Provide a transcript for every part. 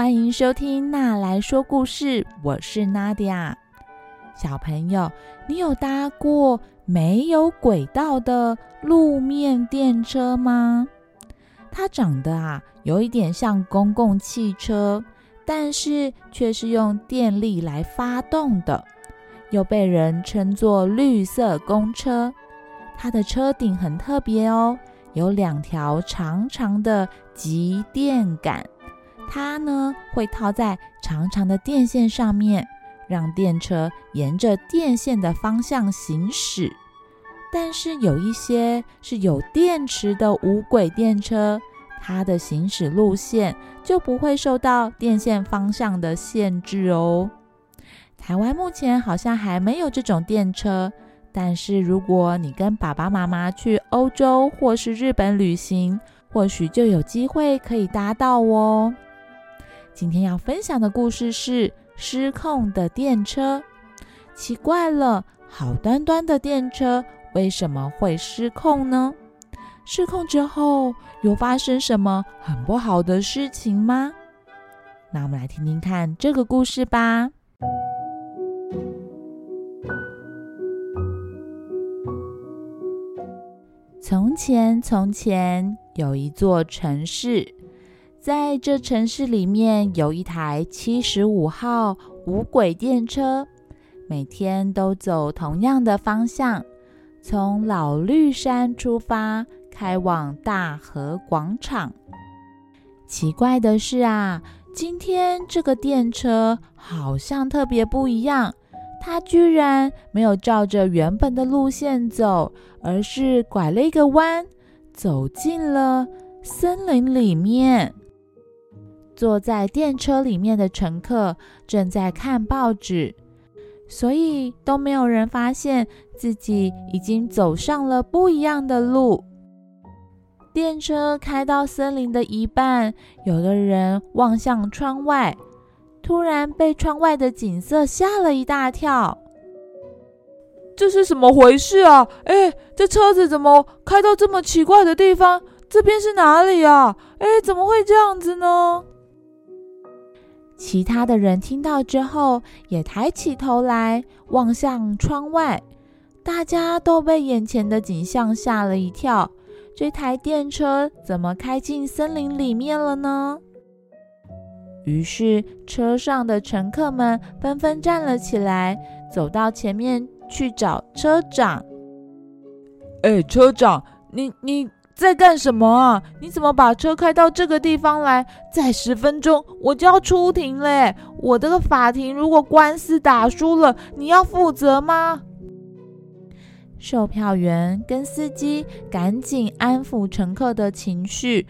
欢迎收听娜来说故事，我是娜迪亚。小朋友，你有搭过没有轨道的路面电车吗？它长得啊，有一点像公共汽车，但是却是用电力来发动的，又被人称作绿色公车。它的车顶很特别哦，有两条长长的集电杆。它呢会套在长长的电线上面，让电车沿着电线的方向行驶。但是有一些是有电池的无轨电车，它的行驶路线就不会受到电线方向的限制哦。台湾目前好像还没有这种电车，但是如果你跟爸爸妈妈去欧洲或是日本旅行，或许就有机会可以搭到哦。今天要分享的故事是失控的电车。奇怪了，好端端的电车为什么会失控呢？失控之后有发生什么很不好的事情吗？那我们来听听看这个故事吧。从前，从前有一座城市。在这城市里面有一台七十五号无轨电车，每天都走同样的方向，从老绿山出发，开往大河广场。奇怪的是啊，今天这个电车好像特别不一样，它居然没有照着原本的路线走，而是拐了一个弯，走进了森林里面。坐在电车里面的乘客正在看报纸，所以都没有人发现自己已经走上了不一样的路。电车开到森林的一半，有个人望向窗外，突然被窗外的景色吓了一大跳。这是什么回事啊？哎，这车子怎么开到这么奇怪的地方？这边是哪里啊？哎，怎么会这样子呢？其他的人听到之后，也抬起头来望向窗外，大家都被眼前的景象吓了一跳。这台电车怎么开进森林里面了呢？于是，车上的乘客们纷纷站了起来，走到前面去找车长。哎，车长，你你。在干什么啊？你怎么把车开到这个地方来？再十分钟我就要出庭嘞！我这个法庭如果官司打输了，你要负责吗？售票员跟司机赶紧安抚乘客的情绪，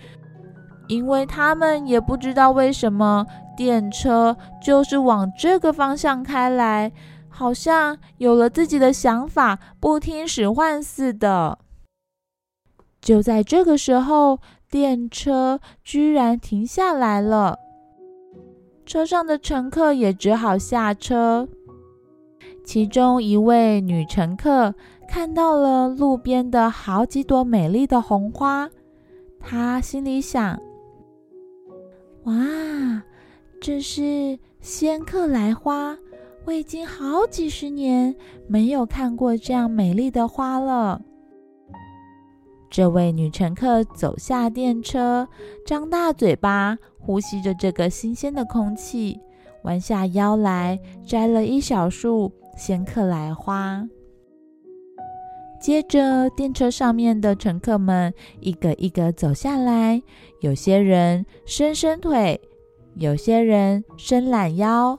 因为他们也不知道为什么电车就是往这个方向开来，好像有了自己的想法，不听使唤似的。就在这个时候，电车居然停下来了。车上的乘客也只好下车。其中一位女乘客看到了路边的好几朵美丽的红花，她心里想：“哇，这是仙客来花！我已经好几十年没有看过这样美丽的花了。”这位女乘客走下电车，张大嘴巴呼吸着这个新鲜的空气，弯下腰来摘了一小束仙客来花。接着，电车上面的乘客们一个一个走下来，有些人伸伸腿，有些人伸懒腰，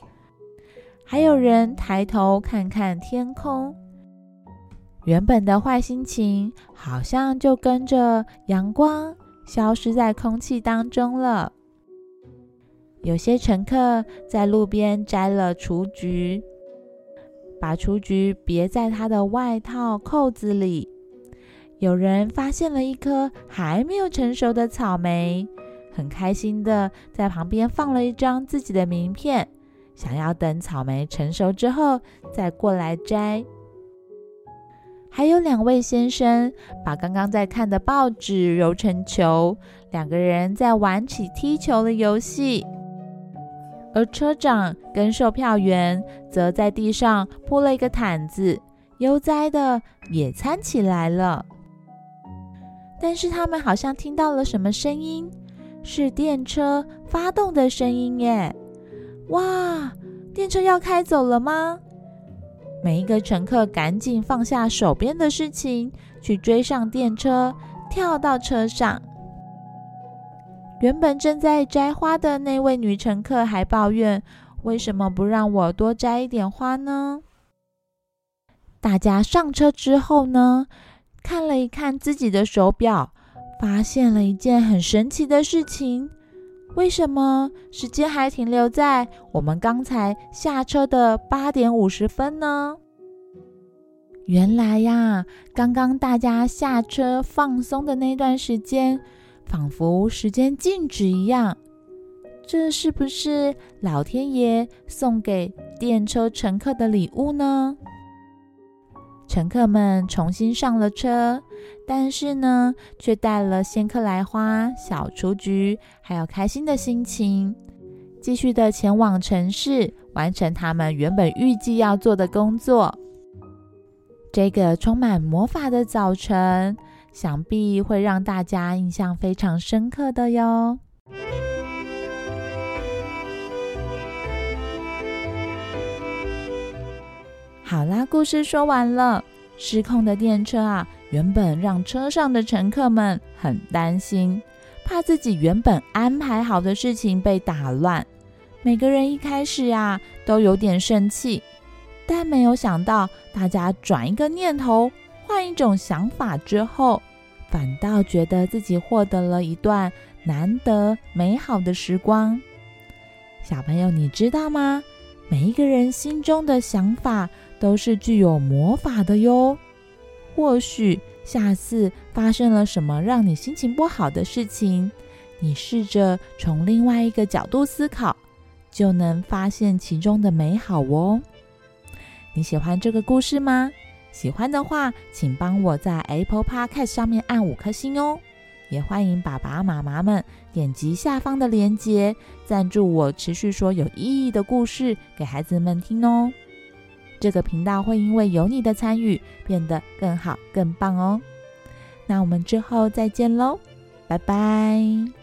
还有人抬头看看天空。原本的坏心情好像就跟着阳光消失在空气当中了。有些乘客在路边摘了雏菊，把雏菊别在他的外套扣子里。有人发现了一颗还没有成熟的草莓，很开心的在旁边放了一张自己的名片，想要等草莓成熟之后再过来摘。还有两位先生把刚刚在看的报纸揉成球，两个人在玩起踢球的游戏。而车长跟售票员则在地上铺了一个毯子，悠哉的野餐起来了。但是他们好像听到了什么声音，是电车发动的声音耶！哇，电车要开走了吗？每一个乘客赶紧放下手边的事情，去追上电车，跳到车上。原本正在摘花的那位女乘客还抱怨：“为什么不让我多摘一点花呢？”大家上车之后呢，看了一看自己的手表，发现了一件很神奇的事情：为什么时间还停留在我们刚才下车的八点五十分呢？原来呀，刚刚大家下车放松的那段时间。仿佛时间静止一样，这是不是老天爷送给电车乘客的礼物呢？乘客们重新上了车，但是呢，却带了仙客来花、小雏菊，还有开心的心情，继续的前往城市，完成他们原本预计要做的工作。这个充满魔法的早晨。想必会让大家印象非常深刻的哟。好啦，故事说完了。失控的电车啊，原本让车上的乘客们很担心，怕自己原本安排好的事情被打乱。每个人一开始呀，都有点生气，但没有想到，大家转一个念头。换一种想法之后，反倒觉得自己获得了一段难得美好的时光。小朋友，你知道吗？每一个人心中的想法都是具有魔法的哟。或许下次发生了什么让你心情不好的事情，你试着从另外一个角度思考，就能发现其中的美好哦。你喜欢这个故事吗？喜欢的话，请帮我在 Apple Podcast 上面按五颗星哦！也欢迎爸爸妈妈们点击下方的链接，赞助我持续说有意义的故事给孩子们听哦。这个频道会因为有你的参与变得更好、更棒哦。那我们之后再见喽，拜拜。